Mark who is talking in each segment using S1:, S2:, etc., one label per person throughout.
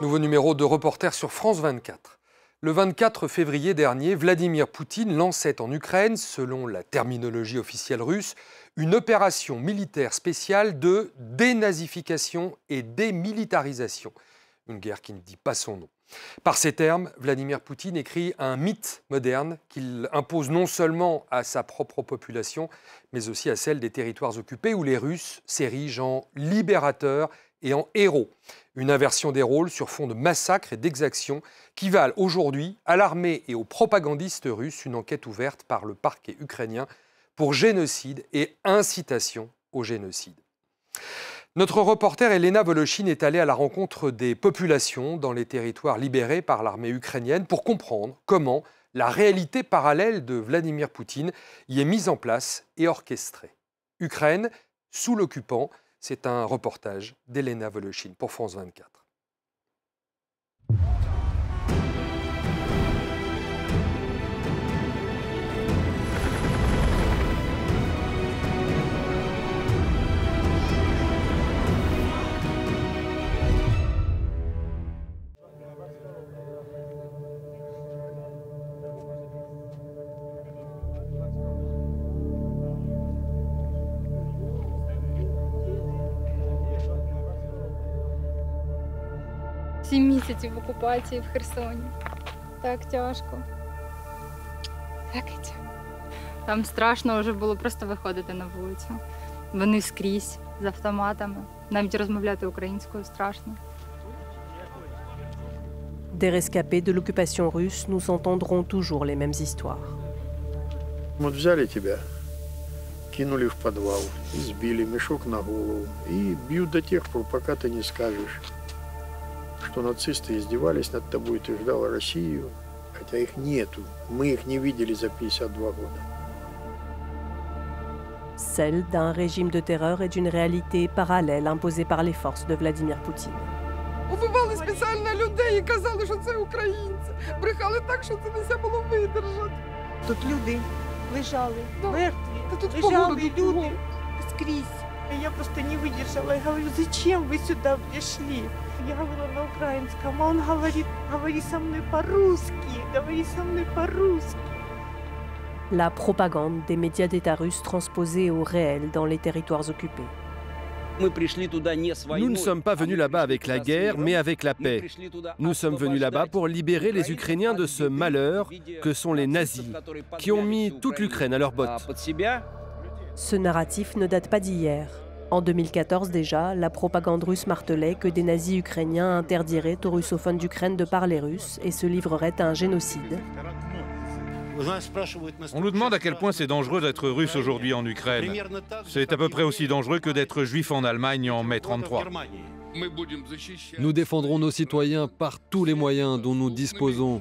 S1: Nouveau numéro de reporter sur France 24. Le 24 février dernier, Vladimir Poutine lançait en Ukraine, selon la terminologie officielle russe, une opération militaire spéciale de dénazification et démilitarisation. Une guerre qui ne dit pas son nom. Par ces termes, Vladimir Poutine écrit un mythe moderne qu'il impose non seulement à sa propre population, mais aussi à celle des territoires occupés où les Russes s'érigent en libérateurs et en héros. Une inversion des rôles sur fond de massacres et d'exactions qui valent aujourd'hui à l'armée et aux propagandistes russes une enquête ouverte par le parquet ukrainien pour génocide et incitation au génocide. Notre reporter Elena Voloshin est allée à la rencontre des populations dans les territoires libérés par l'armée ukrainienne pour comprendre comment la réalité parallèle de Vladimir Poutine y est mise en place et orchestrée. Ukraine, sous l'occupant, c'est un reportage d'Elena Voloshin pour France 24.
S2: Сім місяців в окупації в Херсоні. Так тяжко. Плакать. Там страшно вже було просто виходити на вулицю. Вони скрізь з автоматами. Навіть розмовляти українською страшно.
S3: Des rescapés de l'occupation russe, nous entendrons toujours les mêmes histoires.
S4: Вот взяли тебя, кинули в подвал, избили, мешок на голову и бьют до тех пор, пока ты не скажешь, что нацисты издевались над тобой, ты ждал Россию, хотя их нету. Мы их не видели за 52 года.
S3: Celle d'un régime de terreur et d'une réalité parallèle imposée par les forces de Vladimir Poutine.
S5: Убивали спеціально людей і казали, що це українці. Брехали так, що це не все було видержати.
S6: Тут люди лежали
S5: Да.
S6: мертві,
S5: Та тут по
S6: лежали
S5: городу
S6: люди
S5: кругом.
S6: скрізь. І Я просто не выдержала и говорю, зачем вы сюда пришли? Я говорила на украинском, а он говорит, говори со мной по-русски, говори со мной по-русски.
S3: La propagande des médias d'État russes transposée au réel dans les territoires occupés.
S7: Nous ne sommes pas venus là-bas avec la guerre, mais avec la paix. Nous sommes venus là-bas pour libérer les Ukrainiens de ce malheur que sont les nazis, qui ont mis toute l'Ukraine à leur botte.
S3: Ce narratif ne date pas d'hier. En 2014 déjà, la propagande russe martelait que des nazis ukrainiens interdiraient aux russophones d'Ukraine de parler russe et se livreraient à un génocide.
S8: On nous demande à quel point c'est dangereux d'être russe aujourd'hui en Ukraine. C'est à peu près aussi dangereux que d'être juif en Allemagne en mai 33.
S9: Nous défendrons nos citoyens par tous les moyens dont nous disposons.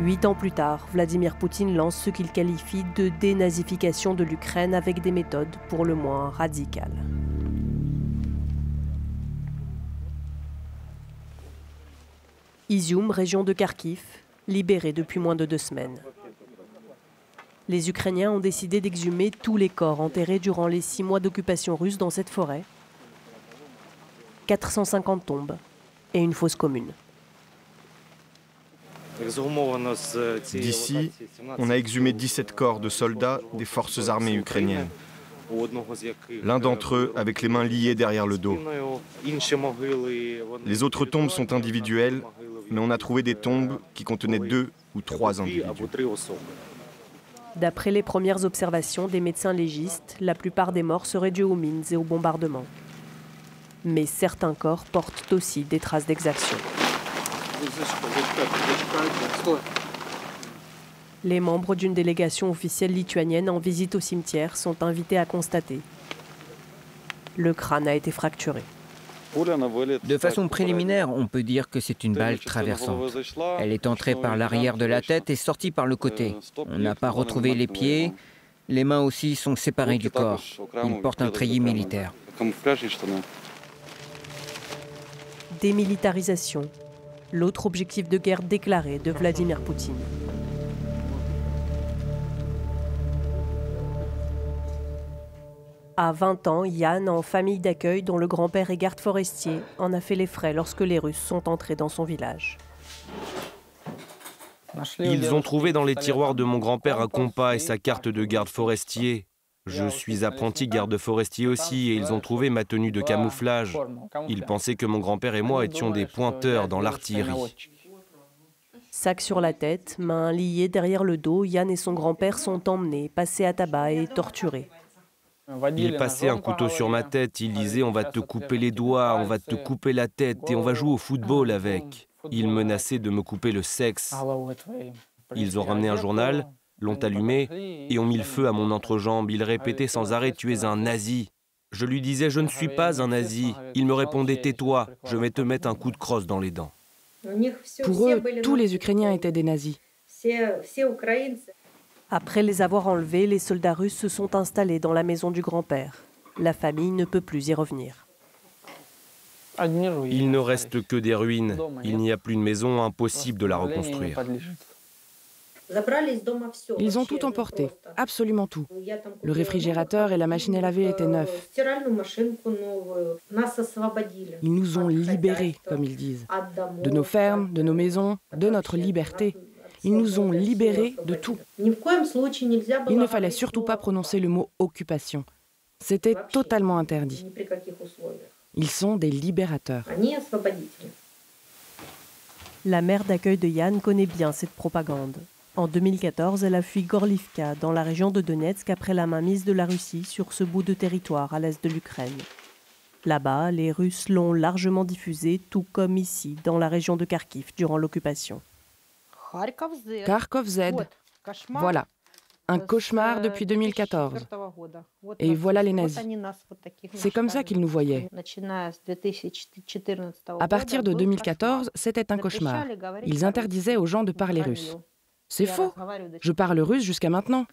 S3: Huit ans plus tard, Vladimir Poutine lance ce qu'il qualifie de dénazification de l'Ukraine avec des méthodes pour le moins radicales. Izium, région de Kharkiv, libérée depuis moins de deux semaines. Les Ukrainiens ont décidé d'exhumer tous les corps enterrés durant les six mois d'occupation russe dans cette forêt. 450 tombes et une fosse commune.
S10: D'ici, on a exhumé 17 corps de soldats des forces armées ukrainiennes. L'un d'entre eux avec les mains liées derrière le dos. Les autres tombes sont individuelles, mais on a trouvé des tombes qui contenaient deux ou trois individus.
S3: D'après les premières observations des médecins légistes, la plupart des morts seraient dus aux mines et aux bombardements. Mais certains corps portent aussi des traces d'exaction. Les membres d'une délégation officielle lituanienne en visite au cimetière sont invités à constater. Le crâne a été fracturé.
S11: De façon préliminaire, on peut dire que c'est une balle traversante. Elle est entrée par l'arrière de la tête et sortie par le côté. On n'a pas retrouvé les pieds. Les mains aussi sont séparées du corps. Il porte un treillis militaire.
S3: Démilitarisation, l'autre objectif de guerre déclaré de Vladimir Poutine. À 20 ans, Yann, en famille d'accueil dont le grand-père est garde forestier, en a fait les frais lorsque les Russes sont entrés dans son village.
S10: Ils ont trouvé dans les tiroirs de mon grand-père un compas et sa carte de garde forestier. Je suis apprenti garde forestier aussi et ils ont trouvé ma tenue de camouflage. Ils pensaient que mon grand-père et moi étions des pointeurs dans l'artillerie.
S3: Sac sur la tête, mains liées derrière le dos, Yann et son grand-père sont emmenés, passés à tabac et torturés.
S10: Il passait un couteau sur ma tête, il disait on va te couper les doigts, on va te couper la tête et on va jouer au football avec. Il menaçait de me couper le sexe. Ils ont ramené un journal, l'ont allumé et ont mis le feu à mon entrejambe. Il répétait sans arrêt Tu es un nazi. Je lui disais Je ne suis pas un nazi. Il me répondait Tais-toi, je vais te mettre un coup de crosse dans les dents.
S12: Pour eux, tous les Ukrainiens étaient des nazis.
S3: Après les avoir enlevés, les soldats russes se sont installés dans la maison du grand-père. La famille ne peut plus y revenir.
S10: Il ne reste que des ruines. Il n'y a plus de maison, impossible de la reconstruire.
S12: Ils ont tout emporté, absolument tout. Le réfrigérateur et la machine à laver étaient neufs. Ils nous ont libérés, comme ils disent, de nos fermes, de nos maisons, de notre liberté. Ils nous ont libérés de tout. Il ne fallait surtout pas prononcer le mot occupation. C'était totalement interdit. Ils sont des libérateurs.
S3: La mère d'accueil de Yann connaît bien cette propagande. En 2014, elle a fui Gorlivka, dans la région de Donetsk, après la mainmise de la Russie sur ce bout de territoire à l'est de l'Ukraine. Là-bas, les Russes l'ont largement diffusé, tout comme ici, dans la région de Kharkiv, durant l'occupation.
S12: Kharkov Z. Voilà. Un cauchemar depuis 2014. Et voilà les nazis. C'est comme ça qu'ils nous voyaient. À partir de 2014, c'était un cauchemar. Ils interdisaient aux gens de parler russe. C'est faux. Je parle russe jusqu'à maintenant.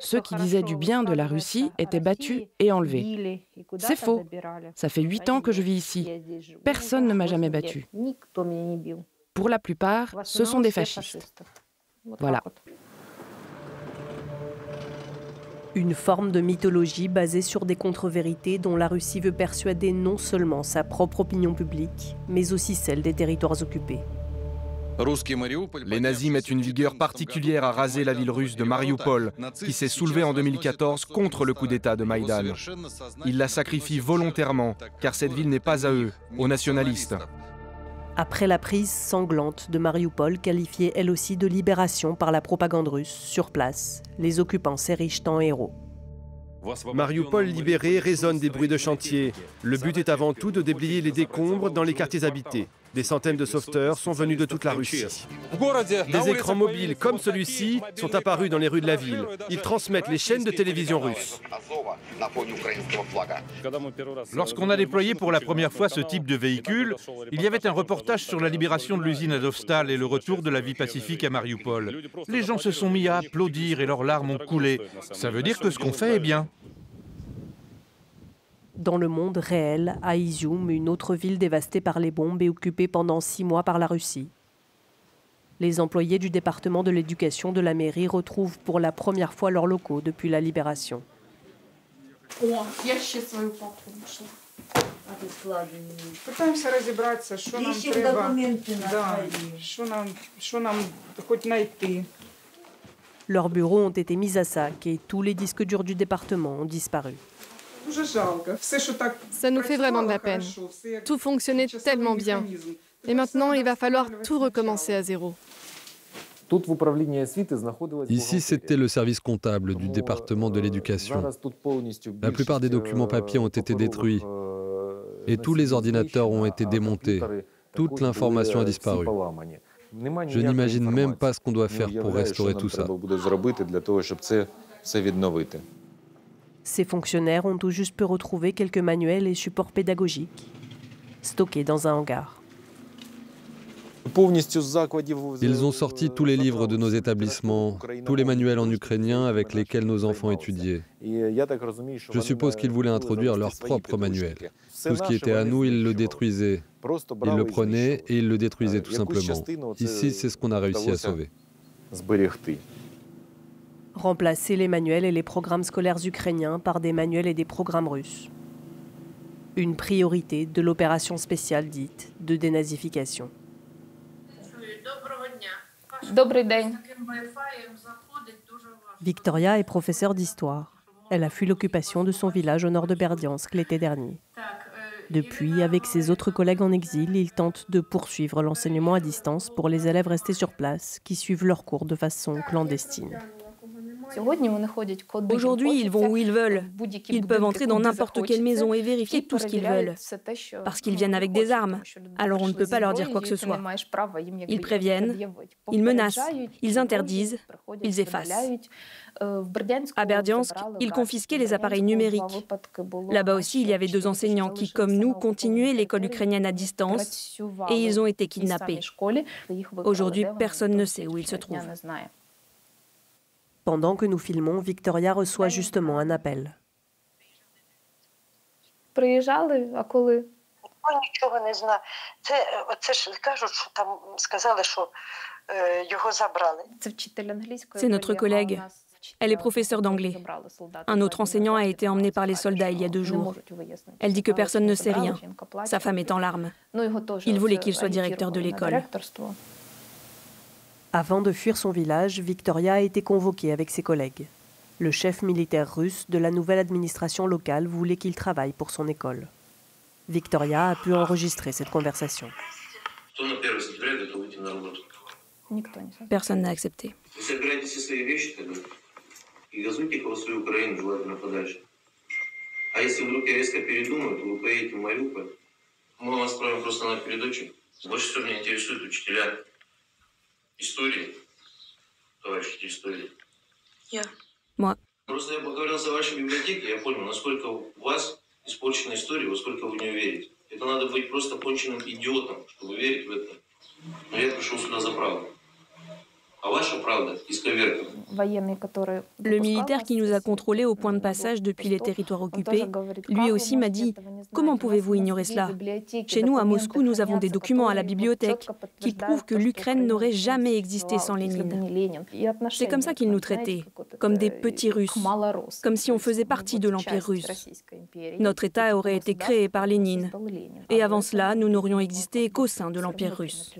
S12: Ceux qui disaient du bien de la Russie étaient battus et enlevés. C'est faux. Ça fait huit ans que je vis ici. Personne ne m'a jamais battu. Pour la plupart, ce sont des fascistes. Voilà.
S3: Une forme de mythologie basée sur des contre-vérités dont la Russie veut persuader non seulement sa propre opinion publique, mais aussi celle des territoires occupés.
S10: Les nazis mettent une vigueur particulière à raser la ville russe de Mariupol, qui s'est soulevée en 2014 contre le coup d'État de Maïdan. Ils la sacrifient volontairement, car cette ville n'est pas à eux, aux nationalistes.
S3: Après la prise sanglante de Mariupol, qualifiée elle aussi de libération par la propagande russe, sur place, les occupants s'érichent en héros.
S7: Mariupol libéré résonne des bruits de chantier. Le but est avant tout de déblayer les décombres dans les quartiers habités. Des centaines de sauveteurs sont venus de toute la Russie. Des écrans mobiles comme celui-ci sont apparus dans les rues de la ville. Ils transmettent les chaînes de télévision russes.
S8: Lorsqu'on a déployé pour la première fois ce type de véhicule, il y avait un reportage sur la libération de l'usine Azovstal et le retour de la vie pacifique à Mariupol. Les gens se sont mis à applaudir et leurs larmes ont coulé. Ça veut dire que ce qu'on fait est bien.
S3: Dans le monde réel, à Izium, une autre ville dévastée par les bombes et occupée pendant six mois par la Russie. Les employés du département de l'éducation de la mairie retrouvent pour la première fois leurs locaux depuis la libération. Leurs bureaux ont été mis à sac et tous les disques durs du département ont disparu.
S13: Ça nous fait vraiment de la peine. Tout fonctionnait tellement bien. Et maintenant, il va falloir tout recommencer à zéro.
S9: Ici, c'était le service comptable du département de l'éducation. La plupart des documents papier ont été détruits et tous les ordinateurs ont été démontés. Toute l'information a disparu. Je n'imagine même pas ce qu'on doit faire pour restaurer tout ça.
S3: Ces fonctionnaires ont tout juste pu retrouver quelques manuels et supports pédagogiques stockés dans un hangar.
S9: Ils ont sorti tous les livres de nos établissements, tous les manuels en ukrainien avec lesquels nos enfants étudiaient. Je suppose qu'ils voulaient introduire leurs propres manuels. Tout ce qui était à nous, ils le détruisaient. Ils le prenaient et ils le détruisaient tout simplement. Ici, c'est ce qu'on a réussi à sauver.
S3: Remplacer les manuels et les programmes scolaires ukrainiens par des manuels et des programmes russes. Une priorité de l'opération spéciale dite de dénazification. Victoria est professeure d'histoire. Elle a fui l'occupation de son village au nord de Berdiansk l'été dernier. Depuis, avec ses autres collègues en exil, il tente de poursuivre l'enseignement à distance pour les élèves restés sur place qui suivent leurs cours de façon clandestine.
S14: Aujourd'hui, ils vont où ils veulent. Ils peuvent entrer dans n'importe quelle maison et vérifier tout ce qu'ils veulent. Parce qu'ils viennent avec des armes. Alors on ne peut pas leur dire quoi que ce soit. Ils préviennent, ils menacent, ils interdisent, ils effacent. À Berdiansk, ils confisquaient les appareils numériques. Là-bas aussi, il y avait deux enseignants qui, comme nous, continuaient l'école ukrainienne à distance et ils ont été kidnappés. Aujourd'hui, personne ne sait où ils se trouvent.
S3: Pendant que nous filmons, Victoria reçoit justement un appel.
S14: C'est notre collègue. Elle est professeure d'anglais. Un autre enseignant a été emmené par les soldats il y a deux jours. Elle dit que personne ne sait rien. Sa femme est en larmes. Il voulait qu'il soit directeur de l'école.
S3: Avant de fuir son village, Victoria a été convoquée avec ses collègues. Le chef militaire russe de la nouvelle administration locale voulait qu'il travaille pour son école. Victoria a pu enregistrer cette conversation.
S14: Personne n'a accepté.
S15: Истории, товарищи истории?
S14: Я. Moi.
S15: Просто я поговорил за вашей библиотекой, я понял, насколько у вас испорчена история, во сколько вы в нее верите. Это надо быть просто конченным идиотом, чтобы верить в это. Но я пришел сюда за правду.
S14: Le militaire qui nous a contrôlés au point de passage depuis les territoires occupés, lui aussi m'a dit Comment pouvez-vous ignorer cela? Chez nous, à Moscou, nous avons des documents à la bibliothèque qui prouvent que l'Ukraine n'aurait jamais existé sans Lénine. C'est comme ça qu'il nous traitait, comme des petits Russes, comme si on faisait partie de l'Empire russe. Notre État aurait été créé par Lénine. Et avant cela, nous n'aurions existé qu'au sein de l'Empire russe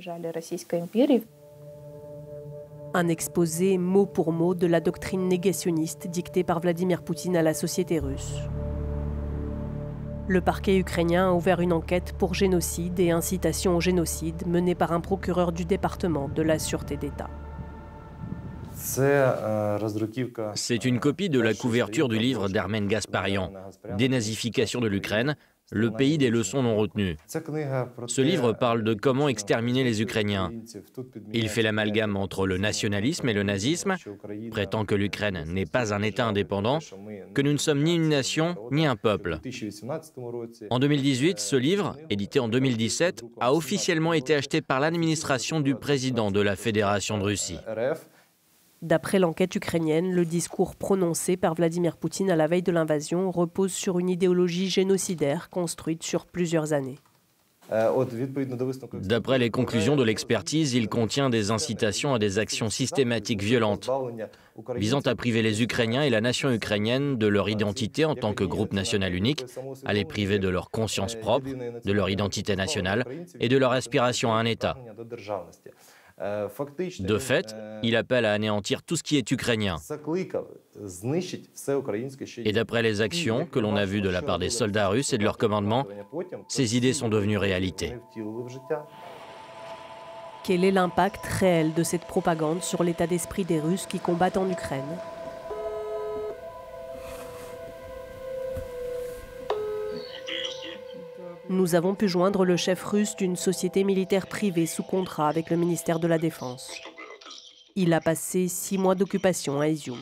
S3: un exposé mot pour mot de la doctrine négationniste dictée par Vladimir Poutine à la société russe. Le parquet ukrainien a ouvert une enquête pour génocide et incitation au génocide menée par un procureur du département de la Sûreté d'État.
S16: C'est une copie de la couverture du livre d'Armen Gasparian, Dénazification de l'Ukraine, le pays des leçons non retenues. Ce livre parle de comment exterminer les Ukrainiens. Il fait l'amalgame entre le nationalisme et le nazisme, prétend que l'Ukraine n'est pas un État indépendant, que nous ne sommes ni une nation ni un peuple. En 2018, ce livre, édité en 2017, a officiellement été acheté par l'administration du président de la Fédération de Russie.
S3: D'après l'enquête ukrainienne, le discours prononcé par Vladimir Poutine à la veille de l'invasion repose sur une idéologie génocidaire construite sur plusieurs années.
S16: D'après les conclusions de l'expertise, il contient des incitations à des actions systématiques violentes, visant à priver les Ukrainiens et la nation ukrainienne de leur identité en tant que groupe national unique, à les priver de leur conscience propre, de leur identité nationale et de leur aspiration à un État. De fait, il appelle à anéantir tout ce qui est ukrainien. Et d'après les actions que l'on a vues de la part des soldats russes et de leur commandement, ces idées sont devenues réalité.
S3: Quel est l'impact réel de cette propagande sur l'état d'esprit des Russes qui combattent en Ukraine? Nous avons pu joindre le chef russe d'une société militaire privée sous contrat avec le ministère de la Défense. Il a passé six mois d'occupation à Izium.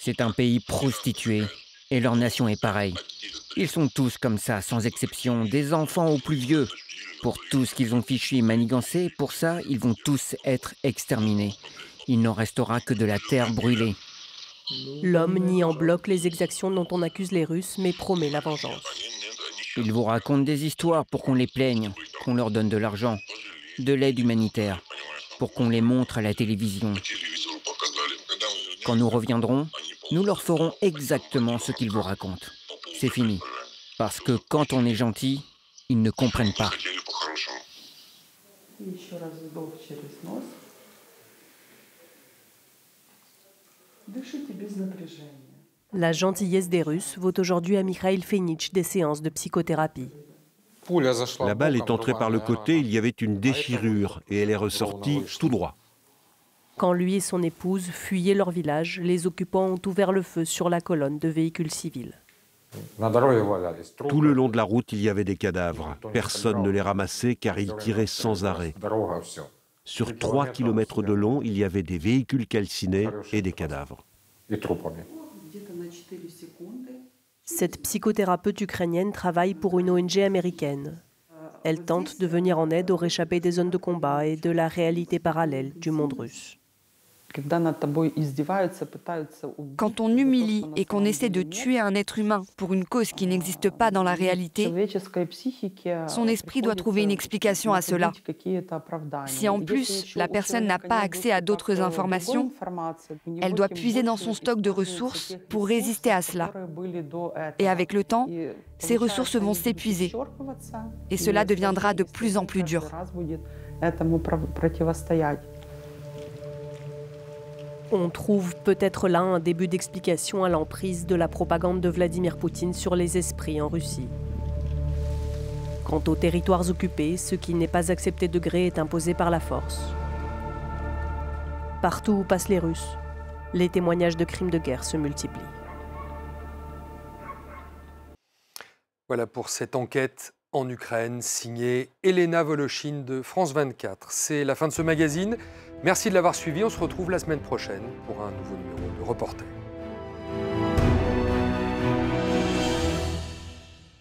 S11: C'est un pays prostitué et leur nation est pareille. Ils sont tous comme ça, sans exception, des enfants aux plus vieux. Pour tout ce qu'ils ont fichu et manigancé, pour ça, ils vont tous être exterminés. Il n'en restera que de la terre brûlée.
S3: L'homme nie en bloc les exactions dont on accuse les Russes, mais promet la vengeance.
S11: Ils vous racontent des histoires pour qu'on les plaigne, qu'on leur donne de l'argent, de l'aide humanitaire, pour qu'on les montre à la télévision. Quand nous reviendrons, nous leur ferons exactement ce qu'ils vous racontent. C'est fini. Parce que quand on est gentil, ils ne comprennent pas.
S3: La gentillesse des Russes vaut aujourd'hui à Mikhail Fenich des séances de psychothérapie.
S7: La balle est entrée par le côté, il y avait une déchirure et elle est ressortie tout droit.
S3: Quand lui et son épouse fuyaient leur village, les occupants ont ouvert le feu sur la colonne de véhicules civils.
S7: Tout le long de la route, il y avait des cadavres. Personne ne les ramassait car ils tiraient sans arrêt. Sur 3 km de long, il y avait des véhicules calcinés et des cadavres.
S3: Cette psychothérapeute ukrainienne travaille pour une ONG américaine. Elle tente de venir en aide aux réchappés des zones de combat et de la réalité parallèle du monde russe.
S10: Quand on humilie et qu'on essaie de tuer un être humain pour une cause qui n'existe pas dans la réalité, son esprit doit trouver une explication à cela. Si en plus la personne n'a pas accès à d'autres informations, elle doit puiser dans son stock de ressources pour résister à cela. Et avec le temps, ces ressources vont s'épuiser et cela deviendra de plus en plus dur.
S3: On trouve peut-être là un début d'explication à l'emprise de la propagande de Vladimir Poutine sur les esprits en Russie. Quant aux territoires occupés, ce qui n'est pas accepté de gré est imposé par la force. Partout où passent les Russes, les témoignages de crimes de guerre se multiplient.
S1: Voilà pour cette enquête en Ukraine, signée Elena Voloshin de France 24. C'est la fin de ce magazine. Merci de l'avoir suivi. On se retrouve la semaine prochaine pour un nouveau numéro de Reporter.